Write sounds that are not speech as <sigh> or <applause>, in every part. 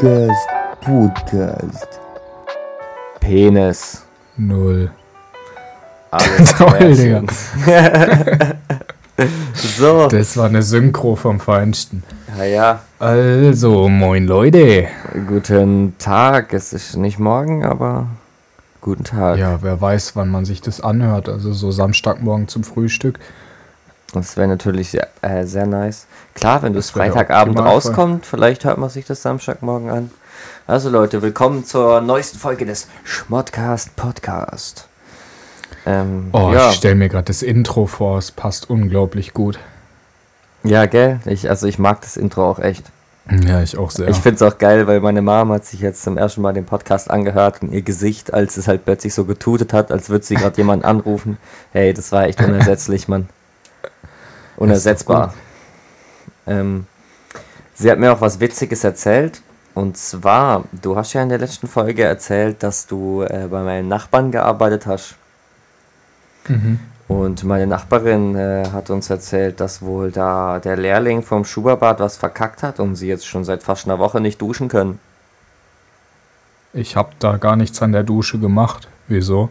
Schmudgast Podcast. Penis. Null. <laughs> Toll, Digga. <laughs> So, Das war eine Synchro vom Feinsten. ja, ja. Also, moin Leute. Guten Tag. Es ist nicht morgen, aber guten Tag. Ja, wer weiß, wann man sich das anhört. Also so Samstagmorgen zum Frühstück. Das wäre natürlich sehr, äh, sehr nice. Klar, wenn du es Freitagabend rauskommt, vielleicht hört man sich das Samstagmorgen an. Also Leute, willkommen zur neuesten Folge des Schmottcast Podcast. Ähm, Oh, ja. ich stell mir gerade das Intro vor. Es passt unglaublich gut. ja, gell? Ich, also ich mag das Intro auch echt. Ja, ich auch sehr. Ich finde es auch geil, weil meine Mom hat sich jetzt zum ersten Mal den Podcast angehört und ihr Gesicht, als es halt plötzlich so getutet hat, als würde sie gerade jemanden anrufen. Hey, das war echt unersetzlich, <laughs> Mann. Unersetzbar. Ähm, sie hat mir auch was Witziges erzählt. Und zwar, du hast ja in der letzten Folge erzählt, dass du äh, bei meinen Nachbarn gearbeitet hast. mhm. Und meine Nachbarin äh, hat uns erzählt, dass wohl da der Lehrling vom Schuberbad was verkackt hat und sie jetzt schon seit fast einer Woche nicht duschen können. Ich habe da gar nichts an der Dusche gemacht. Wieso?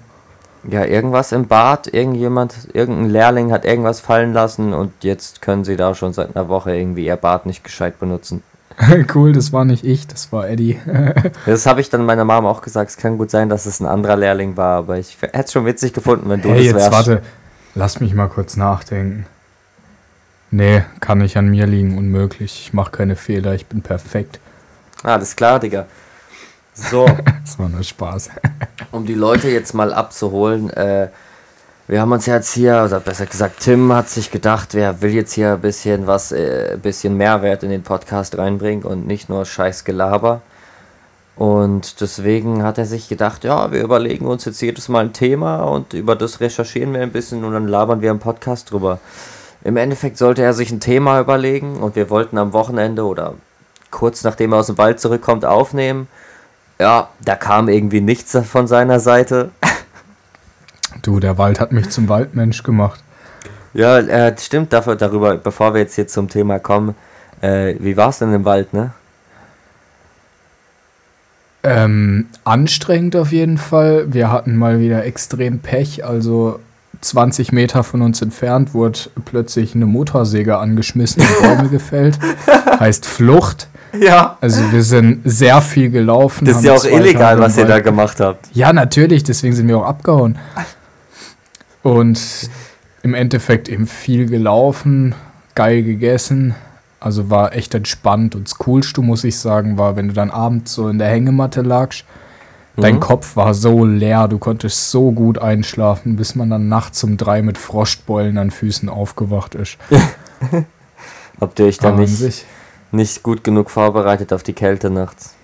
Ja, irgendwas im Bad, irgendjemand, irgendein Lehrling hat irgendwas fallen lassen und jetzt können sie da schon seit einer Woche irgendwie ihr Bad nicht gescheit benutzen. <laughs> cool, das war nicht ich, das war Eddie. <laughs> Das habe ich dann meiner Mom auch gesagt. Es kann gut sein, dass es ein anderer Lehrling war, aber ich hätte es schon witzig gefunden, wenn du hey, das jetzt wärst. warte. Lass mich mal kurz nachdenken. Nee, kann nicht an mir liegen, unmöglich. Ich mache keine Fehler, ich bin perfekt. Alles klar, Digga. So. <laughs> Das war nur Spaß. <laughs> um die Leute jetzt mal abzuholen, äh, wir haben uns jetzt hier, oder besser gesagt, Tim hat sich gedacht, wer will jetzt hier ein bisschen was, äh, ein bisschen Mehrwert in den Podcast reinbringen und nicht nur scheiß Gelaber. Und deswegen hat er sich gedacht, ja, wir überlegen uns jetzt jedes Mal ein Thema und über das recherchieren wir ein bisschen und dann labern wir im Podcast drüber. Im Endeffekt sollte er sich ein Thema überlegen und wir wollten am Wochenende oder kurz nachdem er aus dem Wald zurückkommt aufnehmen. Ja, da kam irgendwie nichts von seiner Seite. <laughs> Du, der Wald hat mich zum Waldmensch gemacht. Ja, äh, stimmt dafür, darüber, bevor wir jetzt hier zum Thema kommen. Äh, wie war es denn im Wald, ne? Ähm, anstrengend auf jeden Fall. Wir hatten mal wieder extrem Pech. Also 20 Meter von uns entfernt wurde plötzlich eine Motorsäge angeschmissen und Bäume <laughs> gefällt. Heißt Flucht. Ja. Also wir sind sehr viel gelaufen. Das ist ja auch illegal, was ihr da gemacht habt. Ja, natürlich, deswegen sind wir auch abgehauen. Und im Endeffekt eben viel gelaufen, geil gegessen. Also war echt entspannt. Und das Coolste, muss ich sagen, war, wenn du dann abends so in der Hängematte lagst, dein Mhm. Kopf war so leer, du konntest so gut einschlafen, bis man dann nachts um drei mit Frostbeulen an Füßen aufgewacht ist. <laughs> Habt ihr euch da an nicht, sich, nicht gut genug vorbereitet auf die Kälte nachts?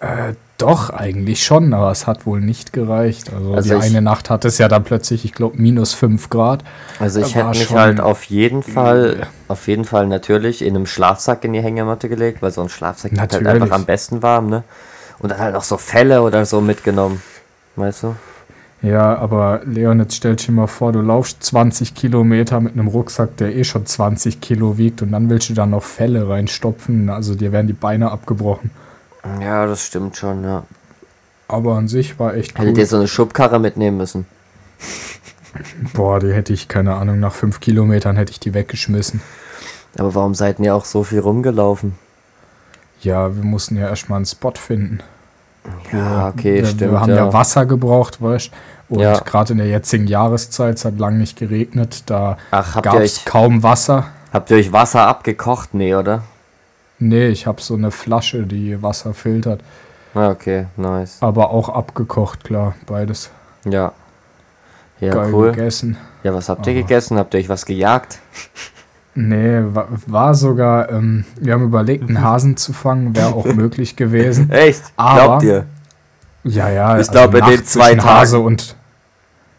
äh, doch, eigentlich schon, aber es hat wohl nicht gereicht. Also, Also die ich- eine Nacht hat es ja dann plötzlich, ich glaube, minus 5 Grad. Also ich hätte mich halt auf jeden Fall, übel. auf jeden Fall natürlich in einem Schlafsack in die Hängematte gelegt, weil so ein Schlafsack wird halt Natürlich. einfach am besten warm, ne? Und dann halt noch so Felle oder so mitgenommen. Weißt du? Ja, aber Leon, jetzt stell dir mal vor, du laufst 20 Kilometer mit einem Rucksack, der eh schon 20 Kilo wiegt und dann willst du da noch Felle reinstopfen. Also dir werden die Beine abgebrochen. Ja, das stimmt schon, ja. Aber an sich war echt Hättet ihr so eine Schubkarre mitnehmen müssen. <laughs> Boah, die hätte ich, keine Ahnung, nach fünf Kilometern hätte ich die weggeschmissen. Aber warum seid ihr auch so viel rumgelaufen? Ja, wir mussten ja erstmal einen Spot finden. Ja, okay, wir, stimmt. Wir haben ja, Wasser gebraucht, weißt Und Ja. gerade in der jetzigen Jahreszeit, es hat lang nicht geregnet, da gab es kaum Wasser. habt ihr euch Wasser abgekocht? Nee, oder? Nee, ich habe so eine Flasche, die Wasser filtert. Ah, okay, nice. Aber auch abgekocht, klar, beides. Ja. Ja, Geil cool. gegessen. Ja, was habt ihr Aber- gegessen? Habt ihr euch was gejagt? <laughs> Nee, war, war sogar, ähm, wir haben überlegt, einen Hasen zu fangen, wäre auch <laughs> möglich gewesen. Echt? Aber- Glaubt ihr? Ja, ja. also Ich glaube, in den zwei zwischen Hase Tagen- und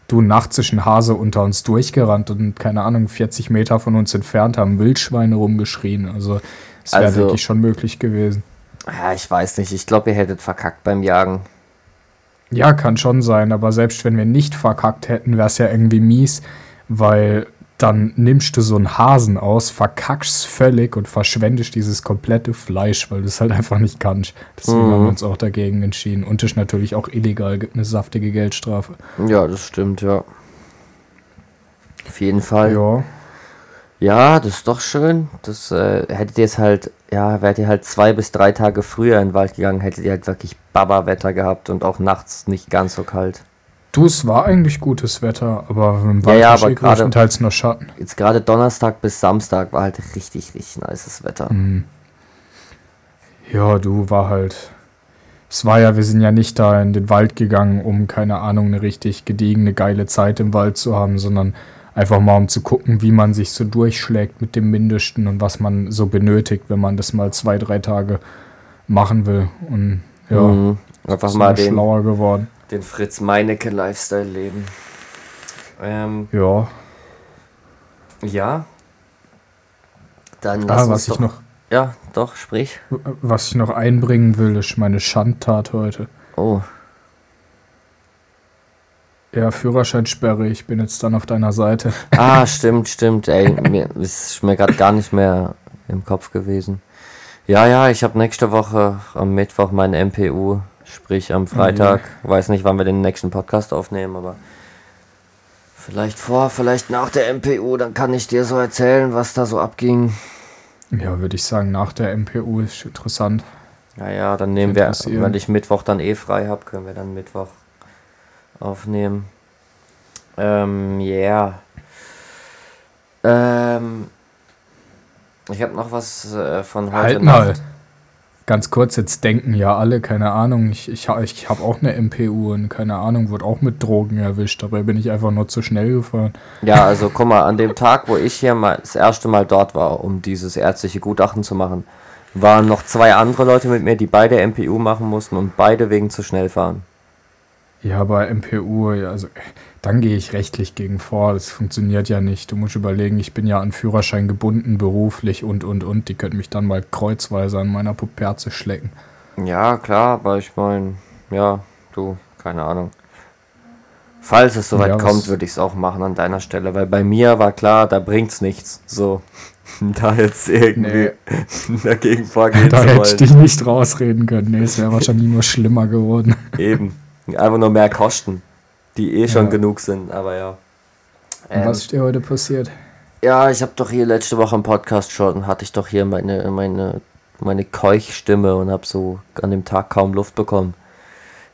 du nachts zwischen Hase unter uns durchgerannt und keine Ahnung, 40 Meter von uns entfernt haben Wildschweine rumgeschrien. Also es wäre, Also- denke ich, schon möglich gewesen. Ja, ich weiß nicht. Ich glaube, ihr hättet verkackt beim Jagen. Ja, kann schon sein, aber selbst wenn wir nicht verkackt hätten, wäre es ja irgendwie mies, weil dann nimmst du so einen Hasen aus, verkackst völlig und verschwendest dieses komplette Fleisch, weil du es halt einfach nicht kannst. Deswegen Mhm. haben wir uns auch dagegen entschieden. Und ist natürlich auch illegal, gibt eine saftige Geldstrafe. Ja, das stimmt, ja. Auf jeden Fall. Ja. Ja, das ist doch schön. Das äh, hättet ihr jetzt halt, ja, wärt ihr halt zwei bis drei Tage früher in den Wald gegangen, hättet ihr halt wirklich Baba-Wetter gehabt und auch nachts nicht ganz so kalt. Du, es war eigentlich gutes Wetter, aber im Ja, Wald ja, aber gerade- größtenteils nur Schatten. Jetzt gerade Donnerstag bis Samstag war halt richtig, richtig nices Wetter. Mhm. Ja, du war halt. Es war ja, wir sind ja nicht da in den Wald gegangen, um, keine Ahnung, eine richtig gediegene, geile Zeit im Wald zu haben, sondern einfach mal um zu gucken, wie man sich so durchschlägt mit dem Mindesten und was man so benötigt, wenn man das mal zwei, drei Tage machen will. Und ja, Mhm. Einfach mal den, schlauer geworden. Den Fritz Meinecke Lifestyle leben. Ähm, Ja, ja. Dann lass ah, was ich doch, noch, Ja, doch, sprich. was ich noch einbringen will, ist meine Schandtat heute. Oh, Ja, Führerscheinsperre, ich bin jetzt dann auf deiner Seite. <laughs> Ah, stimmt, stimmt. Ey, mir ist mir gerade gar nicht mehr im Kopf gewesen. Ja, ja, ich habe nächste Woche am Mittwoch meine MPU, sprich am Freitag. Weiß nicht, wann wir den nächsten Podcast aufnehmen, aber vielleicht vor, vielleicht nach der MPU, dann kann ich dir so erzählen, was da so abging. Ja, würde ich sagen, nach der MPU ist interessant. Ja, ja, dann nehmen wir, weil ich Mittwoch dann eh frei habe, können wir dann Mittwoch aufnehmen. Ähm, ja. Ähm, ich habe noch was äh, von heute Halt Nacht. mal. Ganz kurz, jetzt denken ja alle, keine Ahnung, ich, ich, ich habe auch eine MPU und keine Ahnung, wurde auch mit Drogen erwischt, dabei bin ich einfach nur zu schnell gefahren. Ja, also guck mal, an dem Tag, wo ich hier mal das erste Mal dort war, um dieses ärztliche Gutachten zu machen, waren noch zwei andere Leute mit mir, die beide MPU machen mussten und beide wegen zu schnell fahren. Ja, bei MPU, ja, also dann gehe ich rechtlich gegen vor, das funktioniert ja nicht. Du musst überlegen, ich bin ja an Führerschein gebunden, beruflich und, und, und. Die könnten mich dann mal kreuzweise an meiner Puperze schlecken. Ja, klar, aber ich meine, ja, du, keine Ahnung. Falls es soweit Ja, kommt, würde ich es auch machen an deiner Stelle, weil bei mir war klar, da bringt's nichts. So, <laughs> da jetzt irgendwie <laughs> dagegen vorgehen Da zu hätte ich wollen. dich nicht rausreden können. Nee, es wäre wahrscheinlich nur schlimmer geworden. Eben. Einfach nur mehr Kosten, die eh schon Ja. genug sind, aber ja. Ähm, was ist dir heute passiert? Ja, ich habe doch hier letzte Woche im Podcast schon, hatte ich doch hier meine, meine, meine Keuchstimme und habe so an dem Tag kaum Luft bekommen.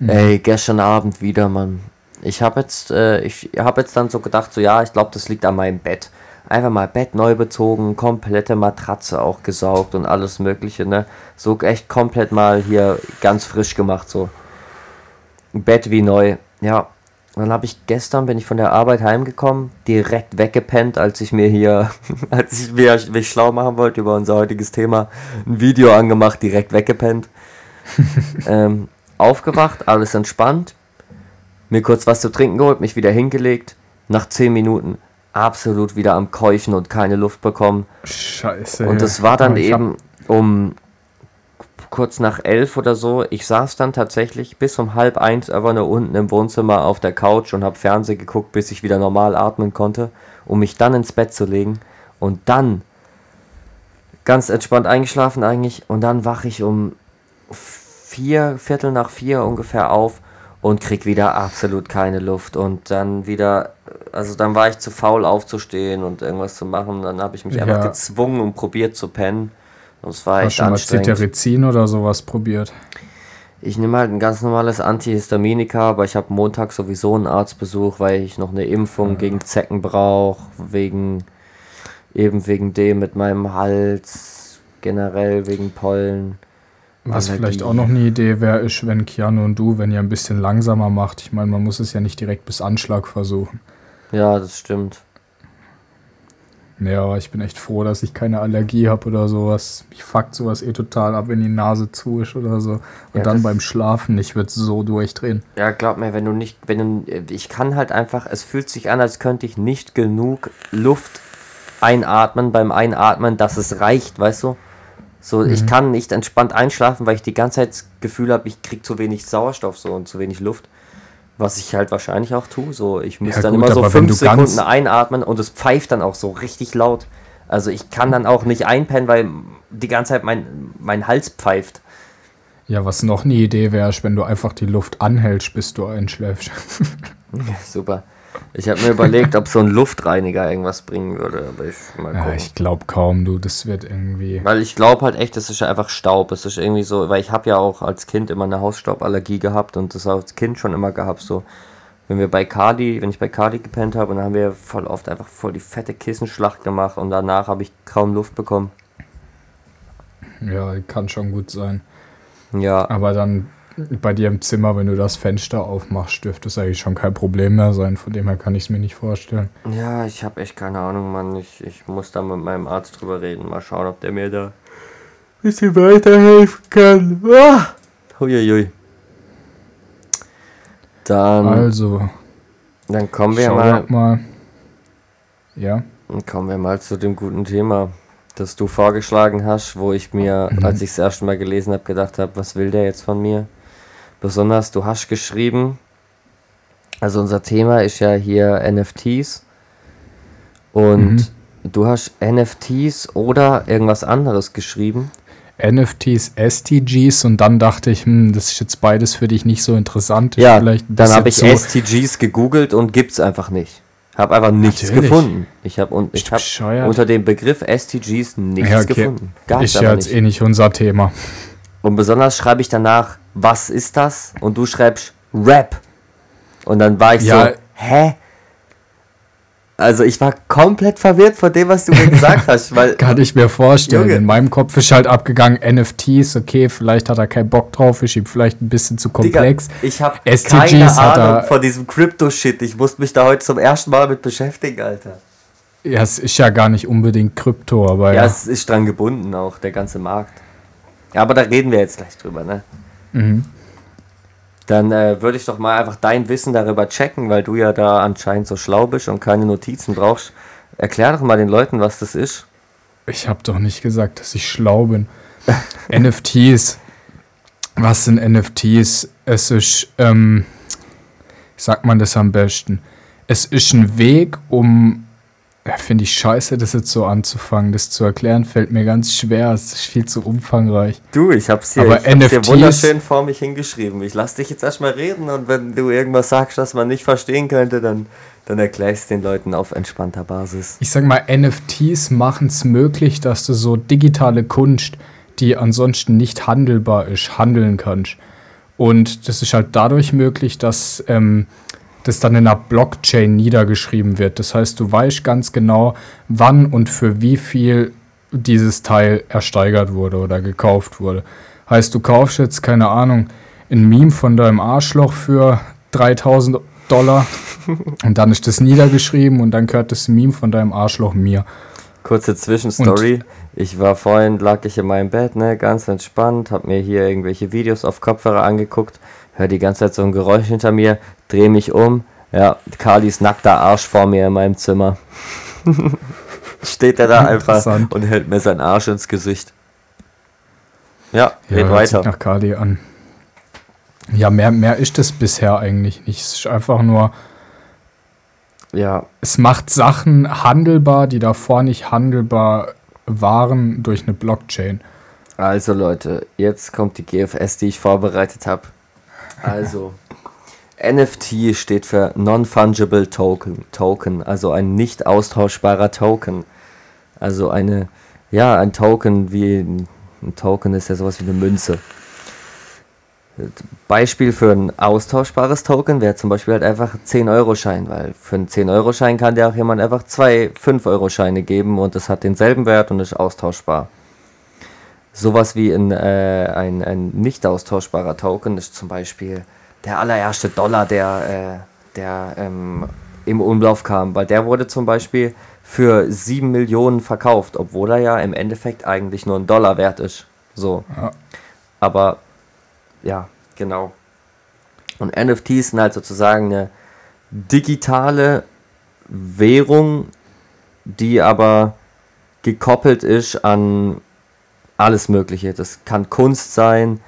Ey, gestern Abend wieder, Mann. Ich habe jetzt, äh, ich habe jetzt dann so gedacht, so ja, ich glaube, das liegt an meinem Bett. Einfach mal Bett neu bezogen, komplette Matratze auch gesaugt und alles Mögliche, ne? So echt komplett mal hier ganz frisch gemacht, so. Bett wie neu. Ja. Und dann habe ich gestern, bin ich von der Arbeit heimgekommen, direkt weggepennt, als ich mir hier, <laughs> als ich mir mich schlau machen wollte über unser heutiges Thema, ein Video angemacht, direkt weggepennt. <laughs> ähm, aufgewacht, alles entspannt, mir kurz was zu trinken geholt, mich wieder hingelegt. Nach 10 Minuten absolut wieder am Keuchen und keine Luft bekommen. Scheiße. Und das war dann eben um kurz nach elf oder so. Ich saß dann tatsächlich bis um halb eins einfach nur unten im Wohnzimmer auf der Couch und habe Fernsehen geguckt, bis ich wieder normal atmen konnte, um mich dann ins Bett zu legen. Und dann ganz entspannt eingeschlafen eigentlich. Und dann wache ich um vier, Viertel nach vier ungefähr auf und krieg wieder absolut keine Luft. Und dann wieder, also dann war ich zu faul aufzustehen und irgendwas zu machen. Dann habe ich mich einfach Ja. gezwungen und probiert zu pennen. Und es war Hast echt schon mal anstrengend. Cetirizin oder sowas probiert? Ich nehme halt ein ganz normales Antihistaminika, aber ich habe Montag sowieso einen Arztbesuch, weil ich noch eine Impfung gegen Zecken brauche, wegen eben wegen dem mit meinem Hals, generell wegen Pollen. Was Allergie. vielleicht auch noch eine Idee wäre, ist, wenn Keanu und du, wenn ihr ein bisschen langsamer macht. Ich meine, man muss es ja nicht direkt bis Anschlag versuchen. Ja, das stimmt. Ja, aber ich bin echt froh, dass ich keine Allergie habe oder sowas. Mich fuckt sowas eh total ab, wenn die Nase zu ist oder so. Und Ja, dann beim Schlafen, ich würde so durchdrehen. Ja, glaub mir, wenn du nicht, wenn du, ich kann halt einfach, es fühlt sich an, als könnte ich nicht genug Luft einatmen beim Einatmen, dass es reicht, weißt du? So, ich kann nicht entspannt einschlafen, weil ich die ganze Zeit das Gefühl habe, ich krieg zu wenig Sauerstoff so und zu wenig Luft. Was ich halt wahrscheinlich auch tue. So, ich muss Ja, dann gut, immer so fünf Sekunden einatmen und es pfeift dann auch so richtig laut. Also ich kann dann auch nicht einpennen, weil die ganze Zeit mein, mein Hals pfeift. Ja, was noch eine Idee wäre, ist, wenn du einfach die Luft anhältst, bis du einschläfst. <laughs> Super. Ich habe mir überlegt, ob so ein Luftreiniger irgendwas bringen würde, aber ich mal ja, ich glaube kaum, du, das wird irgendwie. Weil ich glaube halt echt, es ist einfach Staub. Es ist irgendwie so, weil ich habe ja auch als Kind immer eine Hausstauballergie gehabt und das als Kind schon immer gehabt. So, wenn wir bei Cardi, wenn ich bei Cardi gepennt habe, dann haben wir voll oft einfach voll die fette Kissenschlacht gemacht und danach habe ich kaum Luft bekommen. Ja, kann schon gut sein. Ja, Aber dann bei dir im Zimmer, wenn du das Fenster aufmachst, dürfte es eigentlich schon kein Problem mehr sein. Von dem her kann ich es mir nicht vorstellen. ja, ich habe echt keine Ahnung, Mann. Ich, ich muss da mit meinem Arzt drüber reden. Mal schauen, ob der mir da ein bisschen weiterhelfen kann. Ah! Huiuiui. Dann, Also, dann kommen wir mal. mal. Ja, Und kommen wir mal zu dem guten Thema, das du vorgeschlagen hast, wo ich mir, Mhm. als ich das erste Mal gelesen habe, gedacht habe, was will der jetzt von mir? Besonders, du hast geschrieben, also unser Thema ist ja hier NFTs und Mhm. du hast NFTs oder irgendwas anderes geschrieben. NFTs, STGs und dann dachte ich, hm, das ist jetzt beides für dich nicht so interessant. Ja, vielleicht dann habe ich zu- STGs gegoogelt und gibt's einfach nicht. Habe einfach nichts Natürlich. gefunden. Ich habe ich habe bescheuert? unter dem Begriff STGs nichts Ja, okay. gefunden. Gab's Ist ja jetzt nicht. eh nicht unser Thema. Und besonders schreibe ich danach, was ist das? Und du schreibst Rap. Und dann war ich Ja. so, hä? Also ich war komplett verwirrt von dem, was du mir gesagt hast, <laughs> weil Kann ich mir vorstellen. Junge. In meinem Kopf ist halt abgegangen, NFTs, okay, vielleicht hat er keinen Bock drauf, ist ihm vielleicht ein bisschen zu Digga, komplex. ich habe keine Ahnung von diesem Crypto-Shit. Ich musste mich da heute zum ersten Mal mit beschäftigen, Alter. Ja, es ist ja gar nicht unbedingt Krypto, aber Ja, ja. es ist dran gebunden auch, der ganze Markt. Ja, aber da reden wir jetzt gleich drüber, ne? Mhm. Dann äh, würde ich doch mal einfach dein Wissen darüber checken, weil du ja da anscheinend so schlau bist und keine Notizen brauchst. Erklär doch mal den Leuten, was das ist. Ich habe doch nicht gesagt, dass ich schlau bin. <laughs> NFTs. Was sind NFTs? Es ist, ähm, wie sagt man das am besten? Es ist ein Weg, um, ja, finde ich scheiße, das jetzt so anzufangen. Das zu erklären fällt mir ganz schwer. Es ist viel zu umfangreich. Du, ich hab's hier, Aber ich hab's NFTs wunderschön vor mich hingeschrieben. Ich lass dich jetzt erstmal reden und wenn du irgendwas sagst, das man nicht verstehen könnte, dann, dann erklärst den Leuten auf entspannter Basis. Ich sag mal, NFTs machen es möglich, dass du so digitale Kunst, die ansonsten nicht handelbar ist, handeln kannst. Und das ist halt dadurch möglich, dass ähm, das dann in einer Blockchain niedergeschrieben wird. Das heißt, du weißt ganz genau, wann und für wie viel dieses Teil ersteigert wurde oder gekauft wurde. Heißt, du kaufst jetzt, keine Ahnung, ein Meme von deinem Arschloch für 3000 Dollar <laughs> und dann ist das niedergeschrieben und dann gehört das Meme von deinem Arschloch mir. Kurze Zwischenstory. Ich war vorhin, lag ich in meinem Bett, ne, ganz entspannt, hab mir hier irgendwelche Videos auf Kopfhörer angeguckt, hör die ganze Zeit so ein Geräusch hinter mir, dreh mich um, ja, Carlis nackter Arsch vor mir in meinem Zimmer. <laughs> Steht er da <laughs> einfach und hält mir seinen Arsch ins Gesicht. Ja, Ja, red weiter. nach Kali an. Ja, mehr, mehr ist es bisher eigentlich nicht. Es ist einfach nur, Ja, es macht Sachen handelbar, die davor nicht handelbar waren durch eine Blockchain. Also Leute, jetzt kommt die GFS, die ich vorbereitet habe. Also, <laughs> NFT steht für Non-Fungible Token, Token, also ein nicht austauschbarer Token. Also eine, ja, ein Token wie ein Token ist ja sowas wie eine Münze. Beispiel für ein austauschbares Token wäre zum Beispiel halt einfach ein 10-Euro-Schein, weil für einen 10-Euro-Schein kann dir auch jemand einfach zwei 5-Euro-Scheine geben und es hat denselben Wert und ist austauschbar. Sowas wie ein, äh, ein, ein nicht austauschbarer Token ist zum Beispiel der allererste Dollar, der, äh, der ähm, im Umlauf kam, weil der wurde zum Beispiel für 7 Millionen verkauft, obwohl er ja im Endeffekt eigentlich nur ein Dollar wert ist. So. Ja. Aber ja, genau. Und NFTs sind halt sozusagen eine digitale Währung, die aber gekoppelt ist an alles Mögliche. Das kann Kunst sein,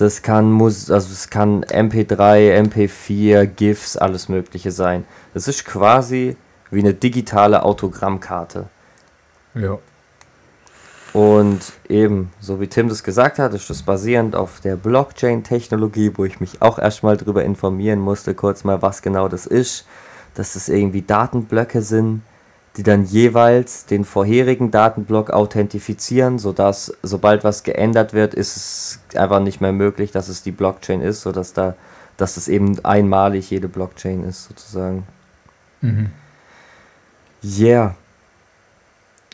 Das kann Mus also es kann MP3, MP4, GIFs, alles mögliche sein. Das ist quasi wie eine digitale Autogrammkarte. Ja. Und eben, so wie Tim das gesagt hat, ist das basierend auf der Blockchain-Technologie, wo ich mich auch erstmal drüber informieren musste, kurz mal, was genau das ist. Dass das irgendwie Datenblöcke sind, die dann jeweils den vorherigen Datenblock authentifizieren, sodass sobald was geändert wird, ist es einfach nicht mehr möglich, dass es die Blockchain ist, sodass da, dass es eben einmalig jede Blockchain ist, sozusagen. Mhm. Yeah.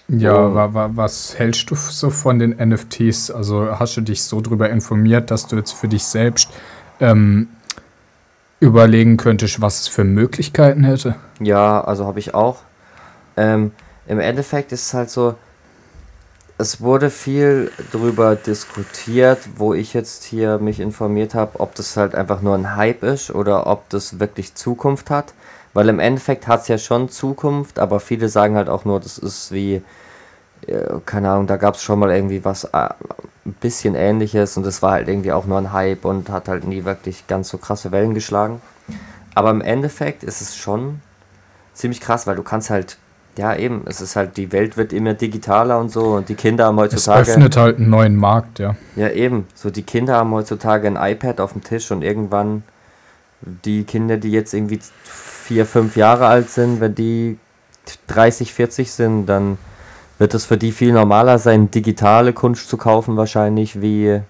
Ja, Oh. wa, wa, was hältst du so von den NFTs? Also hast du dich so drüber informiert, dass du jetzt für dich selbst ähm, überlegen könntest, was es für Möglichkeiten hätte? Ja, also habe ich auch. Ähm, Im Endeffekt ist es halt so, es wurde viel drüber diskutiert, wo ich jetzt hier mich informiert habe, ob das halt einfach nur ein Hype ist oder ob das wirklich Zukunft hat. Weil im Endeffekt hat es ja schon Zukunft, aber viele sagen halt auch nur, das ist wie, äh, keine Ahnung, da gab es schon mal irgendwie was äh, ein bisschen ähnliches und das war halt irgendwie auch nur ein Hype und hat halt nie wirklich ganz so krasse Wellen geschlagen. Aber im Endeffekt ist es schon ziemlich krass, weil du kannst halt, ja eben, es ist halt, die Welt wird immer digitaler und so und die Kinder haben Es heutzutage. öffnet halt einen neuen Markt, ja. Ja, eben. So, die Kinder haben heutzutage ein iPad auf dem Tisch und irgendwann die Kinder, die jetzt irgendwie vier, fünf Jahre alt sind, wenn die 30, 40 sind, dann wird es für die viel normaler sein, digitale Kunst zu kaufen, wahrscheinlich, wie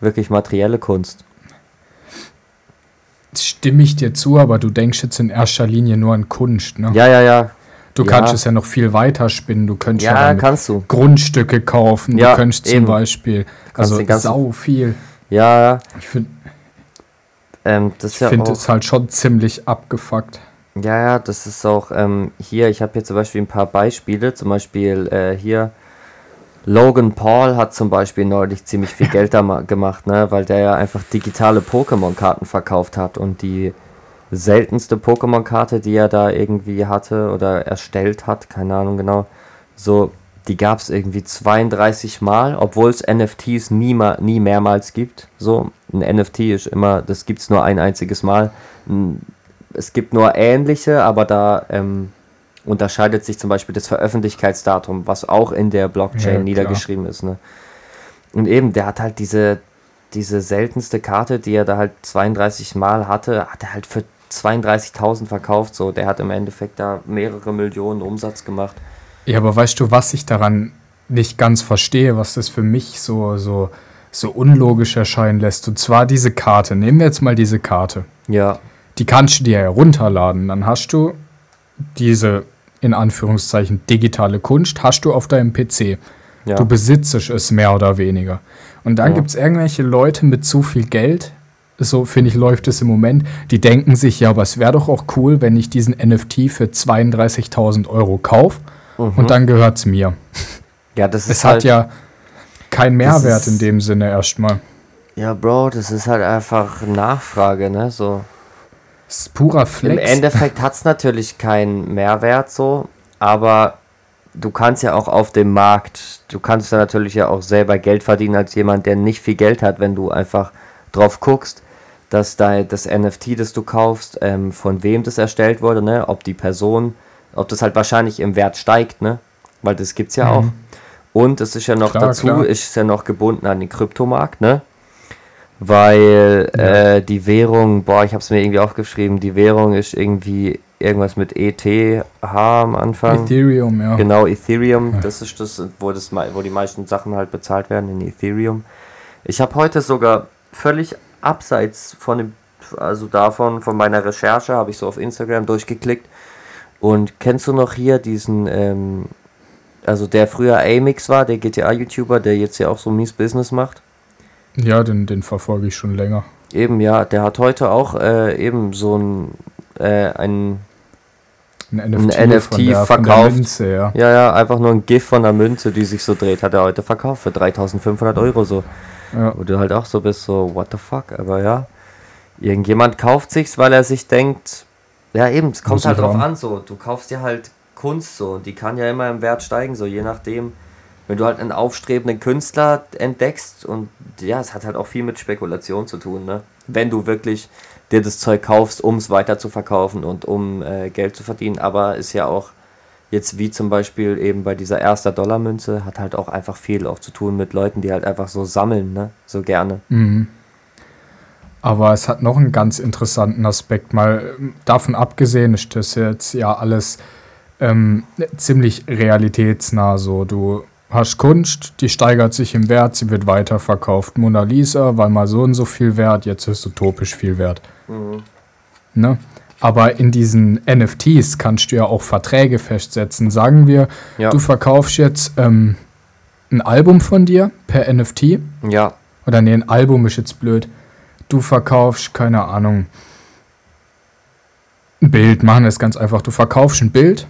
wirklich materielle Kunst. Stimme ich dir zu, aber du denkst jetzt in erster Linie nur an Kunst, ne? Ja, ja, ja. Du ja. kannst es ja noch viel weiter spinnen. Du könntest ja, Ja, kannst du. Grundstücke kaufen. Ja, du könntest zum eben. Beispiel, kannst also ganzen- sau viel. Ja, ja. Ich finde Ähm, das ist ja find auch, es halt schon ziemlich abgefuckt. Ja, ja, das ist auch ähm, hier, ich habe hier zum Beispiel ein paar Beispiele, zum Beispiel äh, hier Logan Paul hat zum Beispiel neulich ziemlich viel <laughs> Geld da ma- gemacht, ne, weil der ja einfach digitale Pokémon-Karten verkauft hat und die seltenste Pokémon-Karte, die er da irgendwie hatte oder erstellt hat, keine Ahnung genau, so, die gab es irgendwie 32 Mal, obwohl es NFTs nie, ma- nie mehrmals gibt. So, ein NFT ist immer, das gibt es nur ein einziges Mal. Es gibt nur ähnliche, aber da ähm, unterscheidet sich zum Beispiel das Veröffentlichkeitsdatum, was auch in der Blockchain Ja, niedergeschrieben ist. Ne? Und eben, der hat halt diese, diese seltenste Karte, die er da halt 32 Mal hatte, hat er halt für 32.000 verkauft. So, der hat im Endeffekt da mehrere Millionen Umsatz gemacht. Ja, aber weißt du, was ich daran nicht ganz verstehe, was das für mich so, so, so unlogisch erscheinen lässt? Und zwar diese Karte. Nehmen wir jetzt mal diese Karte. Ja, Die kannst du dir ja runterladen. Dann hast du diese, in Anführungszeichen, digitale Kunst, hast du auf deinem PC. ja. Du besitzt es mehr oder weniger. Und dann Ja. gibt es irgendwelche Leute mit zu viel Geld, so finde ich, läuft es im Moment, die denken sich, ja, aber es wäre doch auch cool, wenn ich diesen NFT für 32.000 Euro kaufe und dann gehört es mir. ja, das ist Es halt, hat ja keinen Mehrwert ist- in dem Sinne erstmal. ja, Bro, das ist halt einfach Nachfrage, ne, so. Es ist purer Im Flex. Endeffekt hat es natürlich keinen Mehrwert so, aber du kannst ja auch auf dem Markt, du kannst ja natürlich ja auch selber Geld verdienen als jemand, der nicht viel Geld hat, wenn du einfach drauf guckst, dass dein, das NFT, das du kaufst, ähm, von wem das erstellt wurde, ne? ob die Person, ob das halt wahrscheinlich im Wert steigt, ne? weil das gibt's ja auch. Und es ist ja noch Mhm. Klar, dazu, klar. ist es ja noch gebunden an den Kryptomarkt, ne? Weil äh, die Währung, boah, ich habe es mir irgendwie aufgeschrieben, die Währung ist irgendwie irgendwas mit ETH am Anfang. Ethereum, ja. Genau, Ethereum, das ist das, wo, das, wo die meisten Sachen halt bezahlt werden in Ethereum. Ich habe heute sogar völlig abseits von dem, also davon, von meiner Recherche, habe ich so auf Instagram durchgeklickt. Und kennst du noch hier diesen, ähm, also der früher Amix war, der GTA-YouTuber, der jetzt ja auch so mies Business macht? Ja, den, den verfolge ich schon länger. Eben, ja, der hat heute auch äh, eben so ein, äh, ein Ein NFT, NFT der, von der verkauft. Münze, ja. Ja, ja, einfach nur ein GIF von der Münze, die sich so dreht, hat er heute verkauft für 3500 Euro so. Ja. Wo du halt auch so bist, so, what the fuck, aber ja. Irgendjemand kauft sich's, weil er sich denkt, ja eben, es kommt Muss halt drauf haben. an, so. Du kaufst dir halt Kunst so und die kann ja immer im Wert steigen, so je nachdem, wenn du halt einen aufstrebenden Künstler entdeckst und ja, es hat halt auch viel mit Spekulation zu tun, ne? Wenn du wirklich dir das Zeug kaufst, um es weiter zu verkaufen und um äh, Geld zu verdienen, aber ist ja auch jetzt wie zum Beispiel eben bei dieser erster Dollarmünze, hat halt auch einfach viel auch zu tun mit Leuten, die halt einfach so sammeln, ne? So gerne. Mhm. Aber es hat noch einen ganz interessanten Aspekt. Mal ähm, davon abgesehen ist das jetzt ja alles ähm, ziemlich realitätsnah. So, du hast Kunst, die steigert sich im Wert, sie wird weiterverkauft. Mona Lisa war mal so und so viel wert, jetzt ist utopisch viel wert. Mhm. Ne? Aber in diesen NFTs kannst du ja auch Verträge festsetzen. Sagen wir, Ja. du verkaufst jetzt ähm, ein Album von dir per NFT. Ja, Oder nee, ein Album ist jetzt blöd. Du verkaufst, keine Ahnung, ein Bild. Machen wir es ganz einfach. Du verkaufst ein Bild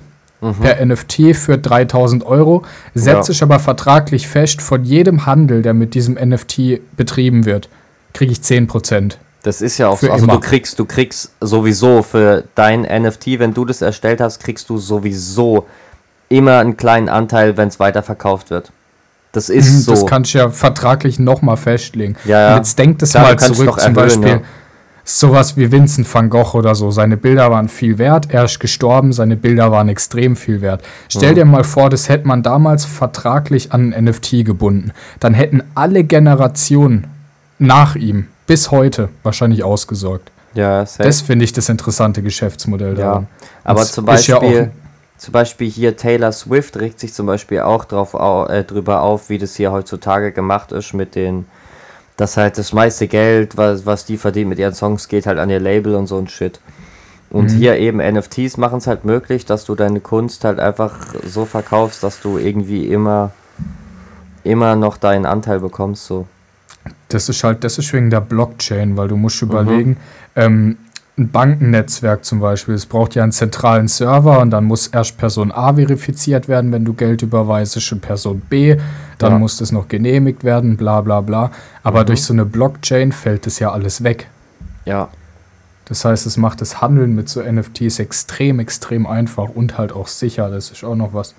per NFT für 3000 Euro, setzt Ja. dich aber vertraglich fest, von jedem Handel, der mit diesem NFT betrieben wird, kriege ich 10%. Das ist ja auch Für so. Also immer. du kriegst, du kriegst sowieso für dein NFT, wenn du das erstellt hast, kriegst du sowieso immer einen kleinen Anteil, wenn es weiterverkauft wird. Das ist so. Mhm, Das kannst du ja vertraglich nochmal festlegen. Ja, ja. Jetzt denkt es Klar, mal zurück, zum erhöhen, Beispiel ja. sowas wie Vincent van Gogh oder so. Seine Bilder waren viel wert, er ist gestorben, seine Bilder waren extrem viel wert. Stell dir mal vor, das hätte man damals vertraglich an ein NFT gebunden. Dann hätten alle Generationen nach ihm bis heute wahrscheinlich ausgesorgt. ja, safe. Das finde ich das interessante Geschäftsmodell Ja, daran. aber Das zum ja Beispiel, auch- zum Beispiel hier Taylor Swift regt sich zum Beispiel auch drauf au, äh, drüber auf, wie das hier heutzutage gemacht ist mit den, dass halt das meiste Geld, was, was die verdient mit ihren Songs, geht halt an ihr Label und so ein Shit. Und Mhm. hier eben NFTs machen es halt möglich, dass du deine Kunst halt einfach so verkaufst, dass du irgendwie immer, immer noch deinen Anteil bekommst, so. Das ist halt, das ist wegen der Blockchain, weil du musst Mhm. überlegen, ähm, ein Bankennetzwerk zum Beispiel, es braucht ja einen zentralen Server und dann muss erst Person A verifiziert werden, wenn du Geld überweist, und Person B, dann Ja. muss das noch genehmigt werden, bla bla bla. Aber Mhm. durch so eine Blockchain fällt das ja alles weg. Ja, Das heißt, es macht das Handeln mit so NFTs extrem, extrem einfach und halt auch sicher. Das ist auch noch was.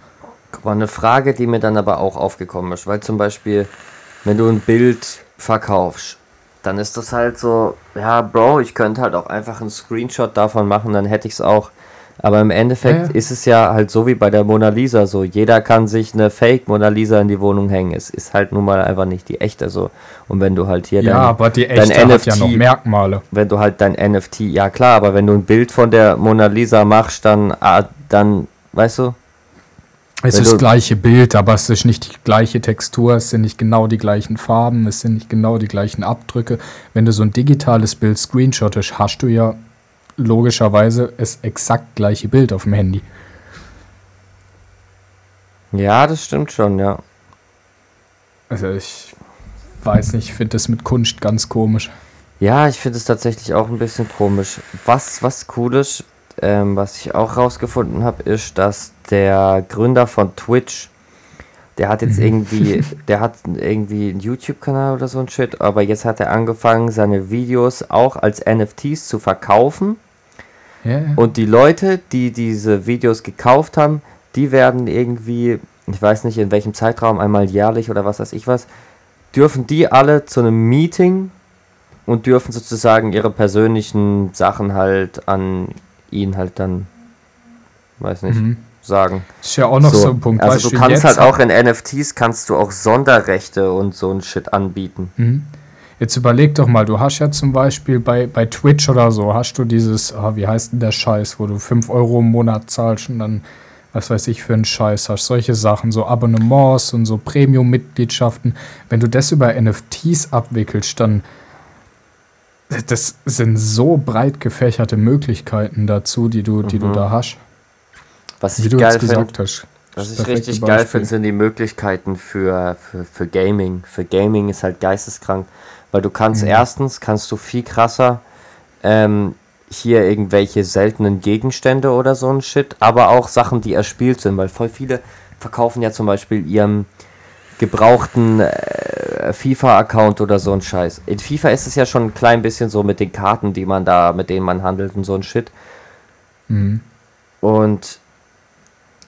Guck mal, eine Frage, die mir dann aber auch aufgekommen ist, weil zum Beispiel, wenn du ein Bild verkaufst, dann ist das halt so, ja, Bro, ich könnte halt auch einfach einen Screenshot davon machen, dann hätte ich es auch. Aber im Endeffekt Ja, ja. ist es ja halt so wie bei der Mona Lisa so. Jeder kann sich eine Fake Mona Lisa in die Wohnung hängen. Es ist halt nun mal einfach nicht die echte so. Und wenn du halt hier Ja, dein, aber die dein echte hat ja noch NFT Merkmale. wenn du halt dein NFT, ja klar, aber wenn du ein Bild von der Mona Lisa machst, dann, ah, dann, weißt du, Es Wenn ist das gleiche Bild, aber es ist nicht die gleiche Textur, es sind nicht genau die gleichen Farben, es sind nicht genau die gleichen Abdrücke. Wenn du so ein digitales Bild screenshottest, hast du ja logischerweise das exakt gleiche Bild auf dem Handy. ja, das stimmt schon, ja. Also ich weiß nicht, ich finde das mit Kunst ganz komisch. Ja, ich finde es tatsächlich auch ein bisschen komisch. Was, was cool ist, ähm, was ich auch rausgefunden habe, ist, dass der Gründer von Twitch, der hat jetzt irgendwie, der hat irgendwie einen YouTube-Kanal oder so ein Shit, aber jetzt hat er angefangen, seine Videos auch als NFTs zu verkaufen. Ja, ja. Und die Leute, die diese Videos gekauft haben, die werden irgendwie, ich weiß nicht in welchem Zeitraum, einmal jährlich oder was weiß ich was, dürfen die alle zu einem Meeting und dürfen sozusagen ihre persönlichen Sachen halt an ihn halt dann, weiß nicht, Mhm. sagen. Ist ja auch noch so, ein Punkt. Also Weißt du kannst halt auch in NFTs kannst du auch Sonderrechte und so ein Shit anbieten. Mhm. Jetzt überleg doch mal, du hast ja zum Beispiel bei, bei Twitch oder so, hast du dieses, ah, wie heißt denn der Scheiß, wo du 5 Euro im Monat zahlst und dann, was weiß ich, für einen Scheiß hast. Solche Sachen, so Abonnements und so Premium-Mitgliedschaften. Wenn du das über NFTs abwickelst, dann das sind so breit gefächerte Möglichkeiten dazu, die du, die du Mhm. da hast. Was Wie ich du geil gesagt hast. Was ich richtig geil finde, sind die Möglichkeiten für, für, für Gaming. Für Gaming ist halt geisteskrank, weil du kannst Mhm. erstens, kannst du viel krasser ähm, hier irgendwelche seltenen Gegenstände oder so ein Shit, aber auch Sachen, die erspielt sind, weil voll viele verkaufen ja zum Beispiel ihren gebrauchten äh, FIFA-Account oder so ein Scheiß. In FIFA ist es ja schon ein klein bisschen so mit den Karten, die man da, mit denen man handelt und so ein Shit. Mhm. Und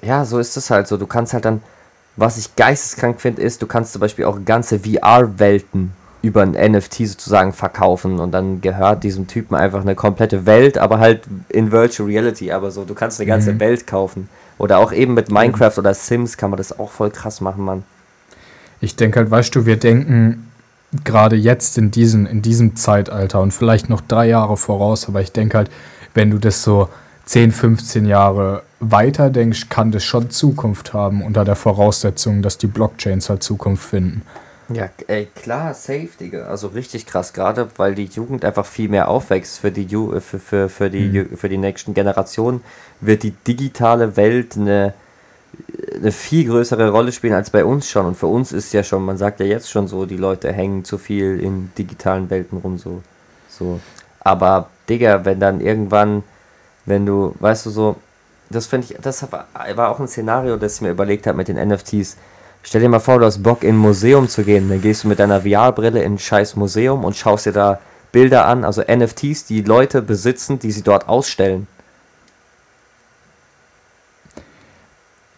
ja, so ist es halt so. Du kannst halt dann was ich geisteskrank finde, ist, du kannst zum Beispiel auch ganze VR-Welten über ein NFT sozusagen verkaufen und dann gehört diesem Typen einfach eine komplette Welt, aber halt in Virtual Reality, aber so, du kannst eine ganze Mhm. Welt kaufen. Oder auch eben mit Minecraft oder Sims kann man das auch voll krass machen, Mann. Ich denke halt, weißt du, wir denken gerade jetzt in diesem, in diesem Zeitalter und vielleicht noch drei Jahre voraus, aber ich denke halt, wenn du das so 10, 15 Jahre weiter denkst, kann das schon Zukunft haben, unter der Voraussetzung, dass die Blockchains halt Zukunft finden. Ja, ey, klar, safe, Digga. Also richtig krass, gerade weil die Jugend einfach viel mehr aufwächst für die, Ju äh, für, für, für, die, Mhm. Für die nächsten Generationen, wird die digitale Welt eine, eine viel größere Rolle spielen als bei uns schon. Und für uns ist ja schon, man sagt ja jetzt schon so, die Leute hängen zu viel in digitalen Welten rum, so. so. Aber, Digga, wenn dann irgendwann, wenn du, weißt du, so, das finde ich, das war auch ein Szenario, das ich mir überlegt habe mit den NFTs. Stell dir mal vor, du hast Bock in ein Museum zu gehen, dann gehst du mit deiner VR-Brille in ein scheiß Museum und schaust dir da Bilder an, also NFTs, die Leute besitzen, die sie dort ausstellen.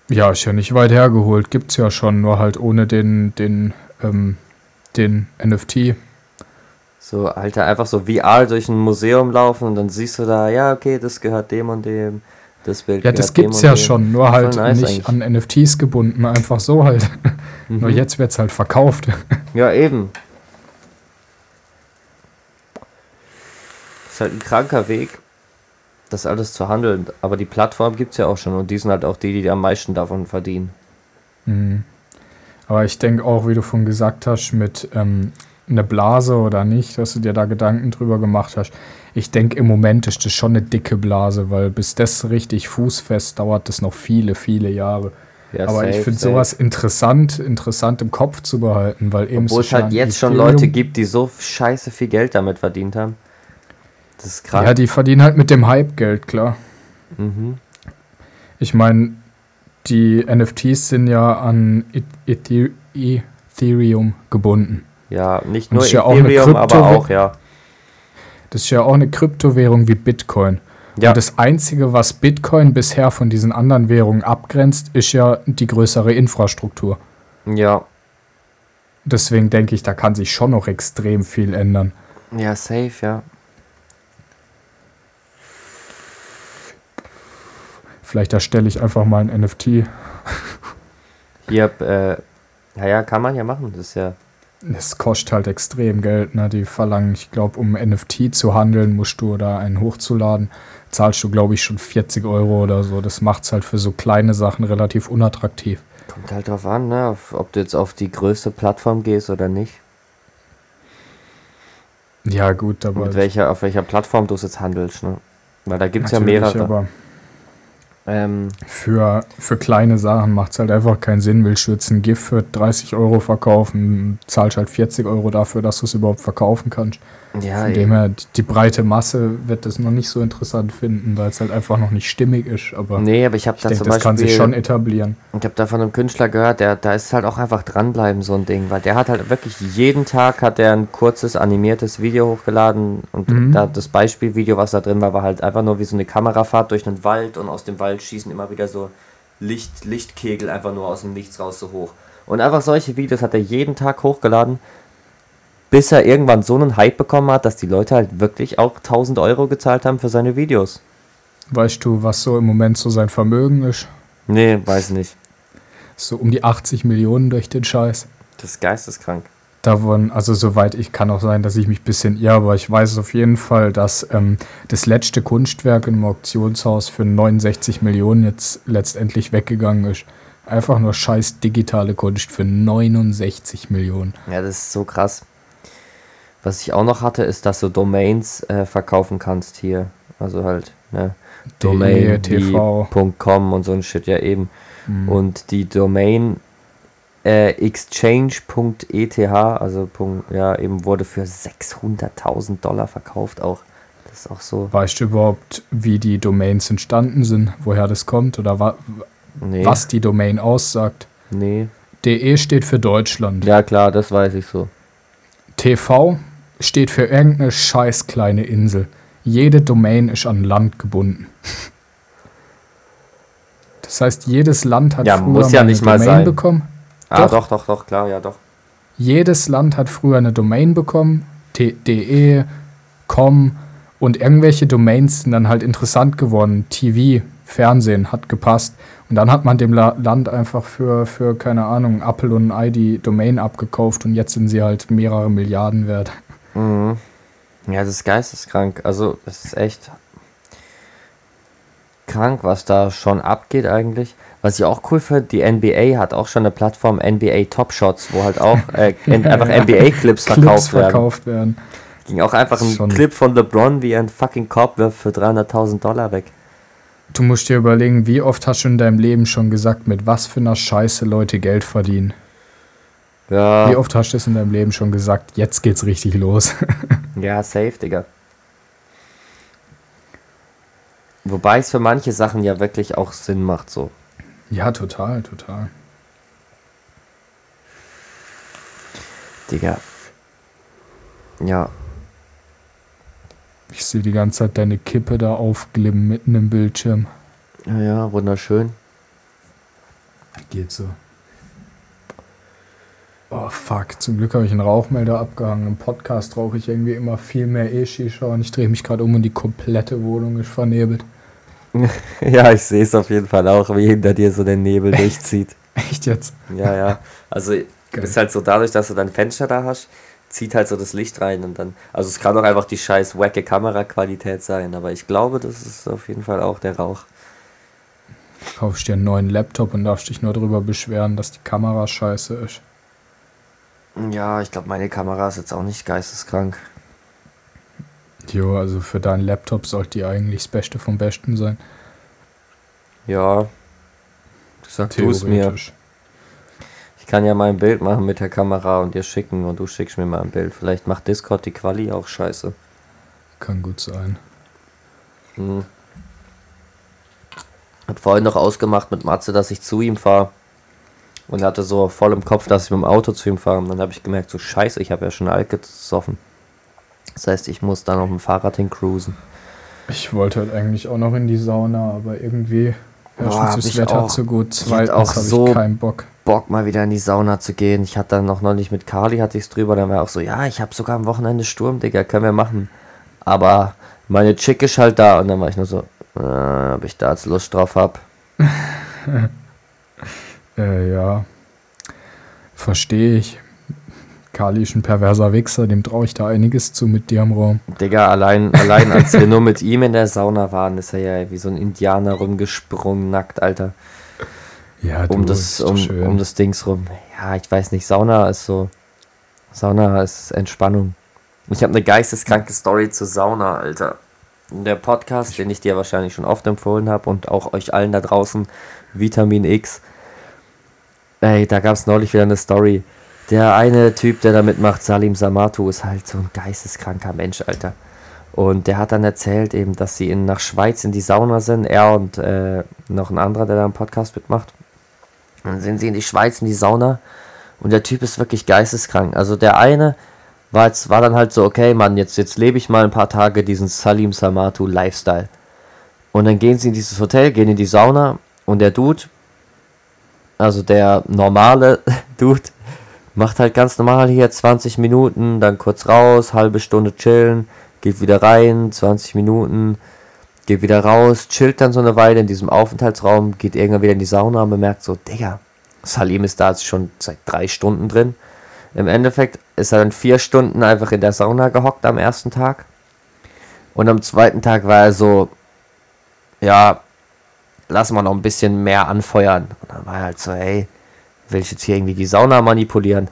Ja, ist ja nicht weit hergeholt, gibt's ja schon, nur halt ohne den, den, ähm, den NFT. So, Alter, einfach so VR durch ein Museum laufen und dann siehst du da, ja, okay, das gehört dem und dem, das Bild Ja, das gibt's und ja dem. schon, nur halt nice nicht eigentlich. an NFTs gebunden, einfach so halt. <laughs> Nur Mhm. jetzt wird's halt verkauft. <laughs> Ja, eben. Ist halt ein kranker Weg, das alles zu handeln. Aber die Plattform gibt's ja auch schon und die sind halt auch die, die am meisten davon verdienen. Mhm. Aber ich denke auch, wie du schon gesagt hast, mit ähm, eine Blase oder nicht, dass du dir da Gedanken drüber gemacht hast. Ich denke, im Moment ist das schon eine dicke Blase, weil bis das richtig fußfest dauert das noch viele, viele Jahre. Ja, Aber ich safe, finde safe. sowas interessant, interessant im Kopf zu behalten, weil eben Obwohl es halt jetzt schon Leute gibt, die so scheiße viel Geld damit verdient haben. Das ist krass. Ja, die verdienen halt mit dem Hype Geld, klar. mhm. Ich meine, die NFTs sind ja an E- Ethe- Ethereum gebunden. ja, nicht nur ja auch Ethereum, aber Krypto- auch, ja. Das ist ja auch eine Kryptowährung wie Bitcoin. Ja, Und das Einzige, was Bitcoin bisher von diesen anderen Währungen abgrenzt, ist ja die größere Infrastruktur. ja, Deswegen denke ich, da kann sich schon noch extrem viel ändern. ja, safe, ja. Vielleicht erstelle ich einfach mal ein NFT. Hier, äh, ja, ja, kann man ja machen. Das ist ja, Es kostet halt extrem Geld. Ne? Die verlangen, ich glaube, um NFT zu handeln, musst du da einen hochzuladen, zahlst du, glaube ich, schon 40 Euro oder so. Das macht es halt für so kleine Sachen relativ unattraktiv. kommt halt drauf an, ne, ob du jetzt auf die größte Plattform gehst oder nicht. Ja, gut, aber. Mit welcher, auf welcher Plattform du es jetzt handelst, ne? Weil da gibt es ja mehrere. Aber Ähm, für, für kleine Sachen macht es halt einfach keinen Sinn. Willst du jetzt ein GIF für 30 Euro verkaufen, zahlst halt 40 Euro dafür, dass du es überhaupt verkaufen kannst. Ja, Von dem her, die, breite Masse wird das noch nicht so interessant finden, weil es halt einfach noch nicht stimmig ist. Aber nee, aber ich habe da zum das kann sich schon etablieren. ich habe da von einem Künstler gehört, der, da ist halt auch einfach dranbleiben, so ein Ding, weil der hat halt wirklich jeden Tag hat der ein kurzes animiertes Video hochgeladen und Mhm. da das Beispielvideo, was da drin war, war halt einfach nur wie so eine Kamerafahrt durch einen Wald und aus dem Wald schießen immer wieder so Licht, Lichtkegel einfach nur aus dem Nichts raus so hoch. Und einfach solche Videos hat er jeden Tag hochgeladen, bis er irgendwann so einen Hype bekommen hat, dass die Leute halt wirklich auch 1000 Euro gezahlt haben für seine Videos. Weißt du, was so im Moment so sein Vermögen ist? Nee, weiß nicht. So um die 80 Millionen durch den Scheiß. Das ist geisteskrank. Davon, also soweit ich kann auch sein, dass ich mich ein bisschen irre, aber ich weiß auf jeden Fall, dass ähm, das letzte Kunstwerk im Auktionshaus für 69 Millionen jetzt letztendlich weggegangen ist. Einfach nur scheiß digitale Kunst für 69 Millionen. Ja, das ist so krass. Was ich auch noch hatte, ist, dass du Domains äh, verkaufen kannst hier. Also halt, ne? Domain, .com und so ein Shit, ja eben. Mhm. Und die Domain äh, exchange.eth, also Punkt, ja, eben wurde für 600.000 Dollar verkauft auch. Das ist auch so. Weißt du überhaupt, wie die Domains entstanden sind, woher das kommt oder wa Nee, was die Domain aussagt? Nee. DE steht für Deutschland. Ja, klar, das weiß ich so. TV steht für irgendeine scheiß kleine Insel. Jede Domain ist an Land gebunden. Das heißt, jedes Land hat Ja, früher muss ja eine Domain sein. bekommen. Ah, Doch. doch, doch, doch, klar, ja, doch. Jedes Land hat früher eine Domain bekommen, de, com und irgendwelche Domains sind dann halt interessant geworden. TV, Fernsehen hat gepasst. Und dann hat man dem La Land einfach für, für, keine Ahnung, Apple und ein Ei die Domain abgekauft und jetzt sind sie halt mehrere Milliarden wert. Mhm. Ja, das ist geisteskrank. Also, das ist echt krank, was da schon abgeht eigentlich. Was ich auch cool finde, die NBA hat auch schon eine Plattform NBA Top Shots, wo halt auch äh, <laughs> einfach NBA-Clips Clips verkauft werden. verkauft werden. Ging auch einfach ein Schon. Clip von LeBron, wie er einen fucking Korb wirft für 300.000 Dollar weg. Du musst dir überlegen, wie oft hast du in deinem Leben schon gesagt, mit was für einer Scheiße Leute Geld verdienen. Ja, Wie oft hast du es in deinem Leben schon gesagt, jetzt geht's richtig los. <laughs> ja, safe, Digga. Wobei es für manche Sachen ja wirklich auch Sinn macht, so. ja, total, total. Digga. Ja, Ich sehe die ganze Zeit deine Kippe da aufglimmen mitten im Bildschirm. ja, ja, wunderschön. Geht so. Oh fuck, zum Glück habe ich einen Rauchmelder abgehangen. Im Podcast rauche ich irgendwie immer viel mehr E-Shisha und ich drehe mich gerade um und die komplette Wohnung ist vernebelt. <laughs> Ja, ich sehe es auf jeden Fall auch, wie hinter dir so der Nebel <laughs> durchzieht. Echt jetzt? Ja, ja. Also ist halt so dadurch, dass du dein Fenster da hast, zieht halt so das Licht rein und dann. Also es kann doch einfach die scheiß wacke Kameraqualität sein, aber ich glaube, das ist auf jeden Fall auch der Rauch. Kaufst dir einen neuen Laptop und darfst dich nur darüber beschweren, dass die Kamera scheiße ist. Ja, ich glaube, meine Kamera ist jetzt auch nicht geisteskrank. Jo, also für deinen Laptop sollte die eigentlich das Beste vom Besten sein. Ja. Sag du es mir. Ich kann ja mal ein Bild machen mit der Kamera und dir schicken und du schickst mir mal ein Bild. Vielleicht macht Discord die Quali auch scheiße. Kann gut sein. Hm. Hab vorhin noch ausgemacht mit Matze, dass ich zu ihm fahre. Und er hatte so voll im Kopf, dass ich mit dem Auto zu ihm fahre. Und dann habe ich gemerkt, so scheiße, ich habe ja schon alt gesoffen. Das heißt, ich muss dann auf dem Fahrrad hincruisen. Ich wollte halt eigentlich auch noch in die Sauna, aber irgendwie hab ist das ich Wetter auch. zu gut, Ich hatte zweitens auch habe so ich keinen Bock. Bock, mal wieder in die Sauna zu gehen. Ich hatte dann noch neulich mit Carly, hatte ich es drüber. Dann war er auch so, ja, ich habe sogar am Wochenende Sturm, Digga, können wir machen. Aber meine Chick ist halt da. Und dann war ich nur so, äh, ob ich da jetzt Lust drauf hab. <laughs> Äh, ja. Verstehe ich. Kali ist ein perverser Wichser, dem traue ich da einiges zu mit dir im Raum. Digga, allein, allein als wir nur mit ihm in der Sauna waren, ist er ja wie so ein Indianer rumgesprungen, nackt, Alter. Ja, Um das, um, schön. um das Dings rum. Ja, ich weiß nicht, Sauna ist so. Sauna ist Entspannung. Ich habe eine geisteskranke Story zur Sauna, Alter. Der Podcast, den ich dir wahrscheinlich schon oft empfohlen habe und auch euch allen da draußen, Vitamin X. Ey, da gab es neulich wieder eine Story. Der eine Typ, der da mitmacht, Salim Samatu, ist halt so ein geisteskranker Mensch, Alter. Und der hat dann erzählt eben, dass sie in, nach Schweiz in die Sauna sind, er und äh, noch ein anderer, der da im Podcast mitmacht. Dann sind sie in die Schweiz in die Sauna und der Typ ist wirklich geisteskrank. Also der eine war, jetzt, war dann halt so, okay, Mann, jetzt, jetzt lebe ich mal ein paar Tage diesen Salim Samatu Lifestyle. Und dann gehen sie in dieses Hotel, gehen in die Sauna und der Dude, also der normale <laughs> Dude, macht halt ganz normal hier 20 Minuten, dann kurz raus, halbe Stunde chillen, geht wieder rein, 20 Minuten, geht wieder raus, chillt dann so eine Weile in diesem Aufenthaltsraum, geht irgendwann wieder in die Sauna und bemerkt so, Digga, Salim ist da jetzt schon seit drei Stunden drin. Im Endeffekt ist er dann vier Stunden einfach in der Sauna gehockt am ersten Tag. Und am zweiten Tag war er so, ja, lass mal noch ein bisschen mehr anfeuern. Und dann war er halt so, hey, will ich jetzt hier irgendwie die Sauna manipulieren?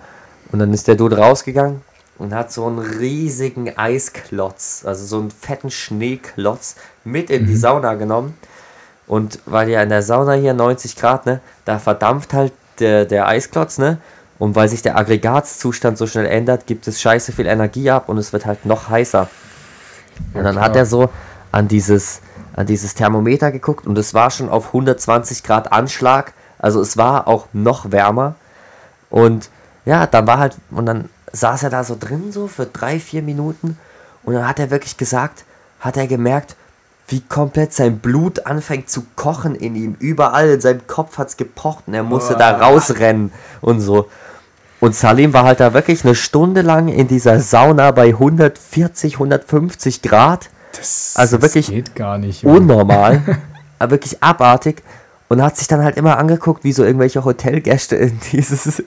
Und dann ist der Dude rausgegangen und hat so einen riesigen Eisklotz, also so einen fetten Schneeklotz mit in die Sauna genommen. Und weil ja in der Sauna hier 90 Grad, ne, da verdampft halt der, der Eisklotz, ne? Und weil sich der Aggregatzustand so schnell ändert, gibt es scheiße viel Energie ab und es wird halt noch heißer. Und dann hat er so an dieses, an dieses Thermometer geguckt und es war schon auf 120 Grad Anschlag. Also es war auch noch wärmer. Und ja, dann war halt, und dann saß er da so drin, so für drei, vier Minuten. Und dann hat er wirklich gesagt, hat er gemerkt, wie komplett sein Blut anfängt zu kochen in ihm. Überall in seinem Kopf hat's gepocht und er musste da rausrennen und so. Und Salim war halt da wirklich eine Stunde lang in dieser Sauna bei 140, 150 Grad. Das, Also das wirklich geht gar nicht. Junge. Unnormal. <laughs> aber wirklich abartig. Und hat sich dann halt immer angeguckt, wie so irgendwelche Hotelgäste in, dieses,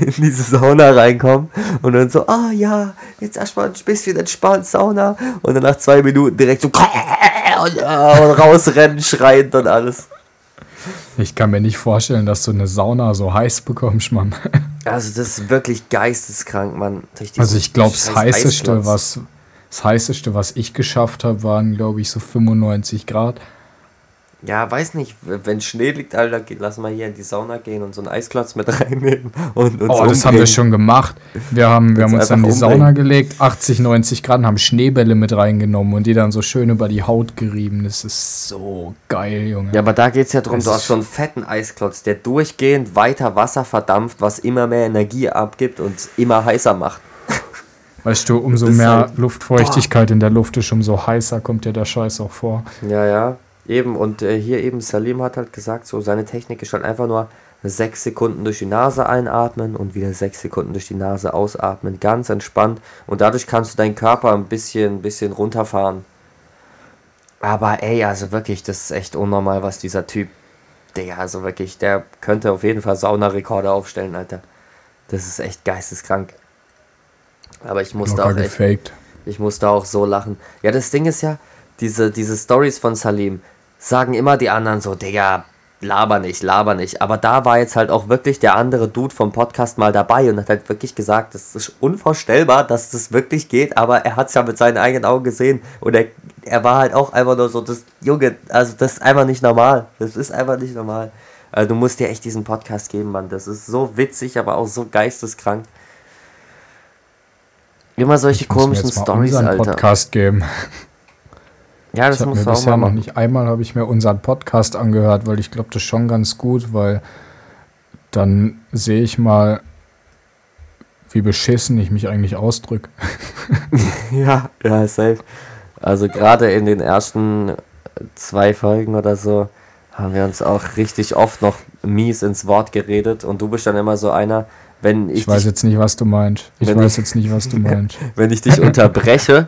in diese Sauna reinkommen. Und dann so, ah ja, jetzt erstmal ein bisschen entspannt Sauna. Und dann nach zwei Minuten direkt so <laughs> und, äh, und rausrennen, schreiend und alles. Ich kann mir nicht vorstellen, dass du eine Sauna so heiß bekommst, Mann. Also das ist wirklich geisteskrank, Mann. Durch Also ich glaube, das heißeste, Eisplatz. was das heißeste, was ich geschafft habe, waren, glaube ich, so 95 Grad. Ja, weiß nicht, wenn Schnee liegt, Alter, lass mal hier in die Sauna gehen und so einen Eisklotz mit <laughs> reinnehmen. Und uns Oh, das haben wir umbringen. schon gemacht. Wir haben, wir haben uns dann in die einfach Sauna umbringen. gelegt, 80, 90 Grad, haben Schneebälle mit reingenommen und die dann so schön über die Haut gerieben. Das ist so geil, Junge. Ja, aber da geht es ja darum, du hast so einen fetten Eisklotz, der durchgehend weiter Wasser verdampft, was immer mehr Energie abgibt und immer heißer macht. Weißt du, umso mehr halt- Luftfeuchtigkeit in der Luft ist, umso heißer kommt dir der Scheiß auch vor. Ja, ja, eben. Und äh, hier eben, Salim hat halt gesagt, so seine Technik ist halt einfach nur sechs Sekunden durch die Nase einatmen und wieder sechs Sekunden durch die Nase ausatmen. Ganz entspannt. Und dadurch kannst du deinen Körper ein bisschen, bisschen runterfahren. Aber ey, also wirklich, das ist echt unnormal, was dieser Typ. Digga, also wirklich, der könnte auf jeden Fall Saunarekorde aufstellen, Alter. Das ist echt geisteskrank. Aber ich musste auch gefaked. ich musste auch so lachen. Ja, das Ding ist ja, diese, diese Stories von Salim sagen immer die anderen so, Digga, laber nicht, laber nicht. Aber da war jetzt halt auch wirklich der andere Dude vom Podcast mal dabei und hat halt wirklich gesagt, das ist unvorstellbar, dass das wirklich geht, aber er hat es ja mit seinen eigenen Augen gesehen und er, er war halt auch einfach nur so, das Junge, also das ist einfach nicht normal. Das ist einfach nicht normal. Also du musst dir echt diesen Podcast geben, Mann. Das ist so witzig, aber auch so geisteskrank. Immer solche komischen Stories, unseren Alter. Podcast geben. Ja, das muss auch bisher mal noch nicht einmal habe ich mir unseren Podcast angehört, weil ich glaube, das ist schon ganz gut, weil dann sehe ich mal, wie beschissen ich mich eigentlich ausdrücke. <laughs> Ja, ja, safe. Also gerade in den ersten zwei Folgen oder so haben wir uns auch richtig oft noch mies ins Wort geredet und du bist dann immer so einer, wenn ich, Ich weiß dich, jetzt nicht, was du meinst. Ich weiß ich- jetzt nicht, was du <laughs> meinst. wenn ich dich unterbreche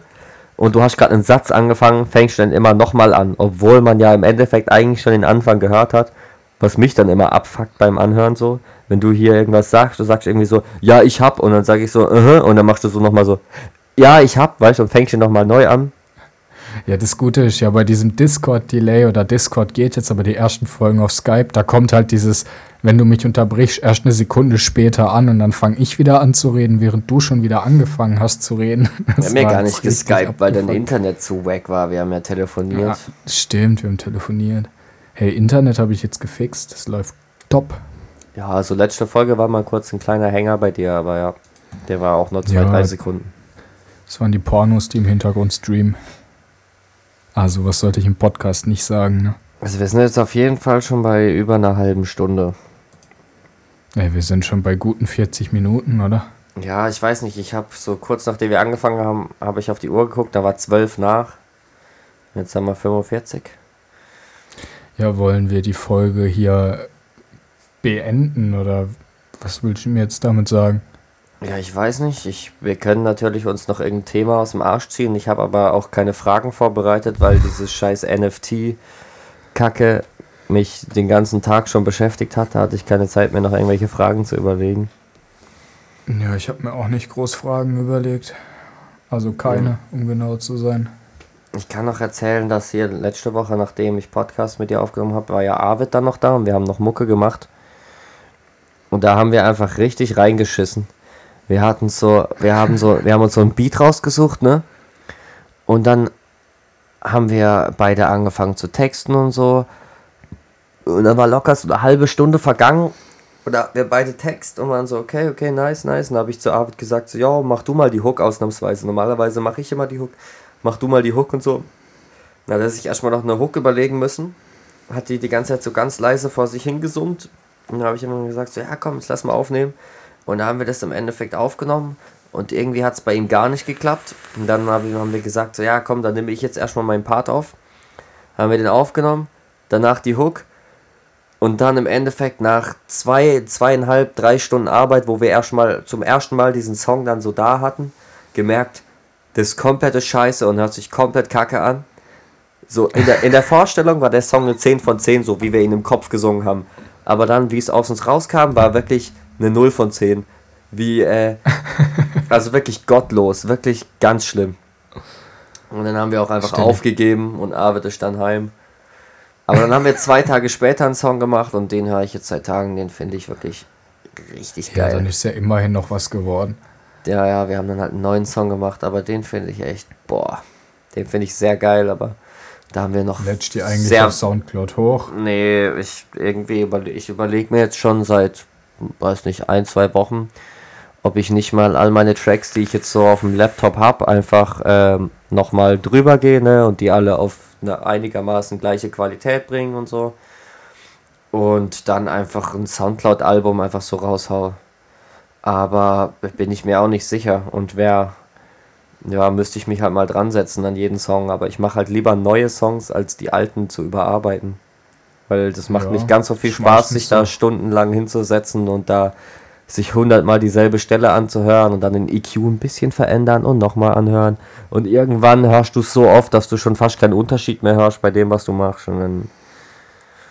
und du hast gerade einen Satz angefangen, fängst du dann immer nochmal an, obwohl man ja im Endeffekt eigentlich schon den Anfang gehört hat, was mich dann immer abfuckt beim Anhören so, wenn du hier irgendwas sagst, du sagst irgendwie so, ja, ich hab und dann sag ich so, uh und dann machst du so nochmal so, ja, ich hab, weißt du, und fängst du nochmal neu an. Ja, das Gute ist ja bei diesem Discord-Delay oder Discord geht jetzt, aber die ersten Folgen auf Skype, da kommt halt dieses, wenn du mich unterbrichst, erst eine Sekunde später an und dann fange ich wieder an zu reden, während du schon wieder angefangen hast zu reden. <laughs> Wir Das haben ja gar nicht geskypt, weil dein. Internet zu wack war. Wir haben ja telefoniert. Ja, stimmt, wir haben telefoniert. Hey, Internet habe ich jetzt gefixt, das läuft top. Ja, also letzte Folge war mal kurz ein kleiner Hänger bei dir, aber ja, der war auch nur zwei, Ja. drei Sekunden. Das waren die Pornos, die im Hintergrund streamen. Also, was sollte ich im Podcast nicht sagen, ne? Also wir sind jetzt auf jeden Fall schon bei über einer halben Stunde. Ey, wir sind schon bei guten 40 Minuten, oder? Ja, ich weiß nicht, ich habe so kurz nachdem wir angefangen haben, habe ich auf die Uhr geguckt, da war zwölf nach. Jetzt haben wir 45. Ja, wollen wir die Folge hier beenden oder was willst du mir jetzt damit sagen? Ja, ich weiß nicht. Ich, wir können natürlich uns noch irgendein Thema aus dem Arsch ziehen. Ich habe aber auch keine Fragen vorbereitet, weil dieses scheiß NFT-Kacke mich den ganzen Tag schon beschäftigt hat. Da hatte ich keine Zeit mehr, noch irgendwelche Fragen zu überlegen. Ja, ich habe mir auch nicht groß Fragen überlegt. Also keine, um genau zu sein. Ich kann noch erzählen, dass hier letzte Woche, nachdem ich Podcast mit dir aufgenommen habe, war ja Arvid dann noch da und wir haben noch Mucke gemacht. Und da haben wir einfach richtig reingeschissen. Wir hatten so, wir haben so, wir haben uns so ein Beat rausgesucht, ne? Und dann haben wir beide angefangen zu texten und so. Und dann war locker so eine halbe Stunde vergangen. Oder wir beide Text und waren so, okay, okay, nice, nice. Und dann habe ich zu Arvid gesagt, so, ja, mach du mal die Hook ausnahmsweise. Normalerweise mache ich immer die Hook. Mach du mal die Hook und so. Na, dass ich erstmal noch eine Hook überlegen müssen. Hat die die ganze Zeit so ganz leise vor sich hingesummt. Und dann habe ich immer gesagt, so, ja, komm, jetzt lass mal aufnehmen. Und da haben wir das im Endeffekt aufgenommen. Und irgendwie hat es bei ihm gar nicht geklappt. Und dann haben wir gesagt, so, ja, komm, dann nehme ich jetzt erstmal meinen Part auf. haben wir den aufgenommen, danach die Hook und dann im Endeffekt nach zwei, zweieinhalb, drei Stunden Arbeit, wo wir erstmal zum ersten Mal diesen Song dann so da hatten, gemerkt, das ist komplette Scheiße und hört sich komplett kacke an. So, in der, in der Vorstellung war der Song eine 10 von 10, so wie wir ihn im Kopf gesungen haben. Aber dann, wie es aus uns rauskam, war wirklich eine 0 von 10. Wie, äh, <laughs> also wirklich gottlos, wirklich ganz schlimm. Und dann haben wir auch einfach Stimmt. aufgegeben und Arvid ist dann heim. Aber dann haben wir zwei Tage später einen Song gemacht und den höre ich jetzt seit Tagen, den finde ich wirklich richtig Ja, geil. dann ist ja immerhin noch was geworden. Ja, ja, wir haben dann halt einen neuen Song gemacht, aber den finde ich echt, boah, den finde ich sehr geil, aber da haben wir noch Lädst die eigentlich sehr, auf Soundcloud hoch? Nee, ich irgendwie überle ich überlege mir jetzt schon seit, weiß nicht, ein, zwei Wochen, ob ich nicht mal all meine Tracks, die ich jetzt so auf dem Laptop habe, einfach ähm, nochmal drüber gehe ne, und die alle auf eine einigermaßen gleiche Qualität bringen und so. Und dann einfach ein Soundcloud-Album einfach so raushaue. Aber bin ich mir auch nicht sicher. Und wer, ja, müsste ich mich halt mal dran setzen an jeden Song. Aber ich mache halt lieber neue Songs, als die alten zu überarbeiten. Weil das macht Ja, nicht ganz so viel Spaß, sich da stundenlang hinzusetzen und da sich hundertmal dieselbe Stelle anzuhören und dann den EQ ein bisschen verändern und nochmal anhören. Und irgendwann hörst du es so oft, dass du schon fast keinen Unterschied mehr hörst bei dem, was du machst. Und dann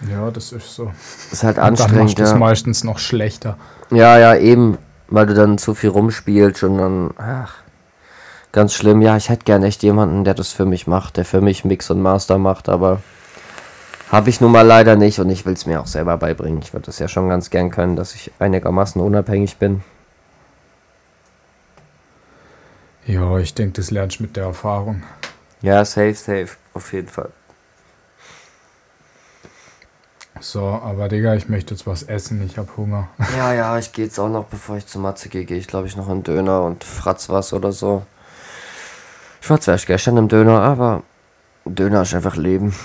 Ja, das ist so. ist halt Und dann anstrengend. machst du es meistens noch schlechter. ja, ja, eben, weil du dann zu viel rumspielst und dann, ach, ganz schlimm. Ja, ich hätte gern echt jemanden, der das für mich macht, der für mich Mix und Master macht, aber habe ich nun mal leider nicht und ich will es mir auch selber beibringen. Ich würde das ja schon ganz gern können, dass ich einigermaßen unabhängig bin. Ja, ich denke, das lernst du mit der Erfahrung. Ja, safe, safe, auf jeden Fall. So, aber Digga, ich möchte jetzt was essen. Ich hab Hunger. <laughs> Ja, ja, ich gehe jetzt auch noch, bevor ich zu Matze gehe, gehe ich glaube ich noch in Döner und Fratz was oder so. Ich war zwar erst gestern im Döner, aber Döner ist einfach Leben.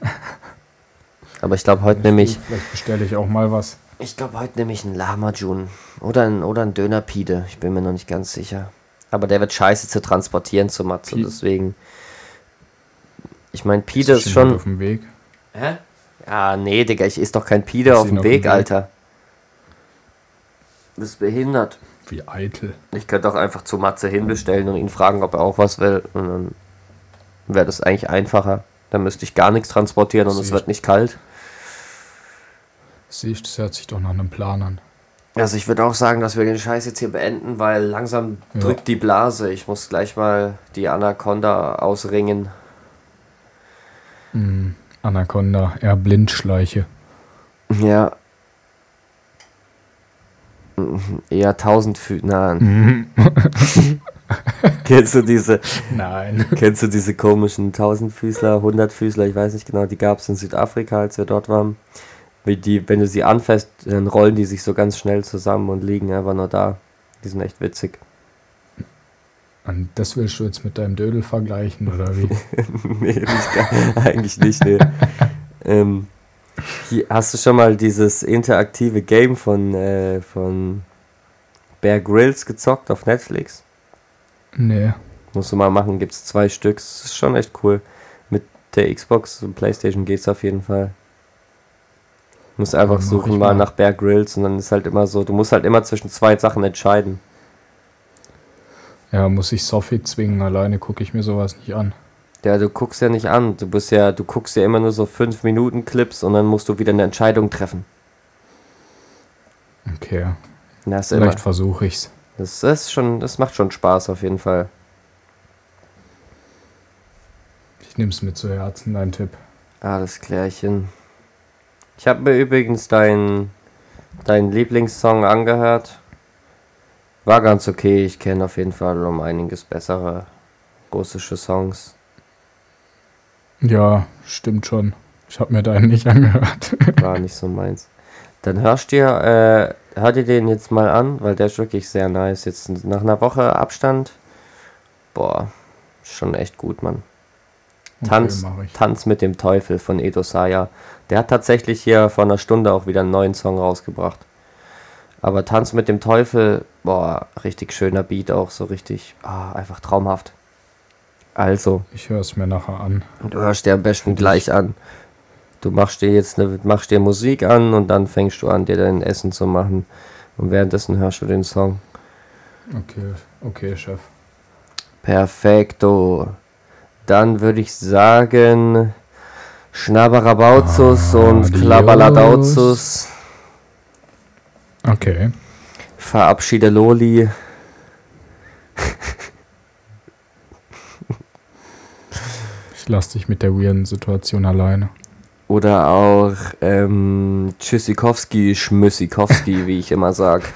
<laughs> Aber ich glaube, heute nehme ich, Vielleicht bestelle ich auch mal was. ich glaube, heute nehme ich einen Lama-Jun. Oder ein, oder ein Döner-Pide. Ich bin mir noch nicht ganz sicher. Aber der wird scheiße zu transportieren zu Matze, Pi- deswegen. Ich meine, Pide ist schon. Auf dem Weg. Hä? Ja, nee, Digga, ich ist doch kein Pide auf dem Weg, Weg? Alter. Das ist behindert. Wie eitel. Ich könnte auch einfach zu Matze hinbestellen und ihn fragen, ob er auch was will. Und dann wäre das eigentlich einfacher. Dann müsste ich gar nichts transportieren und es Siehst. wird nicht kalt. Siehst das hört sich doch nach einem Plan an. Also ich würde auch sagen, dass wir den Scheiß jetzt hier beenden, weil langsam Ja. drückt die Blase. Ich muss gleich mal die Anaconda ausringen. Hm, Anaconda, eher Blindschleiche. Ja. Mhm, Eher tausend <laughs> Füße. Nein. kennst du diese, Nein. kennst du diese komischen Tausendfüßler, Hundertfüßler, ich weiß nicht genau, die gab es in Südafrika, als wir dort waren. Wie die, wenn du sie anfasst, dann rollen die sich so ganz schnell zusammen und liegen einfach nur da. Die sind echt witzig. Und das willst du jetzt mit deinem Dödel vergleichen, oder wie? <laughs> nee, nicht eigentlich nicht, nee. <laughs> ähm, hier, hast du schon mal dieses interaktive Game von, äh, von Bear Grylls gezockt auf Netflix? nee. Musst du mal machen, gibt es zwei Stück. Das ist schon echt cool. Mit der Xbox und Playstation geht's auf jeden Fall. Du musst einfach Ja, suchen mal. nach Bear Grylls und dann ist halt immer so, du musst halt immer zwischen zwei Sachen entscheiden. Ja, muss ich Sophie zwingen, alleine gucke ich mir sowas nicht an. Ja, du guckst ja nicht an. Du bist ja, du guckst ja immer nur so 5 Minuten Clips und dann musst du wieder eine Entscheidung treffen. Okay, Das vielleicht versuche ich's. das, ist schon, das macht schon Spaß auf jeden Fall. Ich nehm's mir zu Herzen, dein Tipp. Alles klärchen. Ich habe mir übrigens deinen dein Lieblingssong angehört. War ganz okay. Ich kenne auf jeden Fall um einiges bessere russische Songs. Ja, stimmt schon. Ich habe mir deinen <laughs> nicht angehört. War nicht so meins. Dann hörst dir, äh, hör dir den jetzt mal an, weil der ist wirklich sehr nice. Jetzt nach einer Woche Abstand. Boah, schon echt gut, Mann. Tanz, ich. Tanz mit dem Teufel von Edo Saya. Der hat tatsächlich hier vor einer Stunde auch wieder einen neuen Song rausgebracht. Aber Tanz mit dem Teufel, boah, richtig schöner Beat auch, so richtig, ah, einfach traumhaft. Also, Ich höre es mir nachher an. du hörst dir am besten gleich an. Du machst dir jetzt eine, machst dir Musik an und dann fängst du an, dir dein Essen zu machen. Und währenddessen hörst du den Song. Okay, okay, Chef. Perfekto. Dann würde ich sagen, Schnaberabauzus und Adios. Klabbaladauzus. Okay. Verabschiede Loli. Ich lasse dich mit der weirden Situation alleine. Oder auch ähm, Tschüssikowski, Schmüssikowski, wie ich immer sag. <laughs>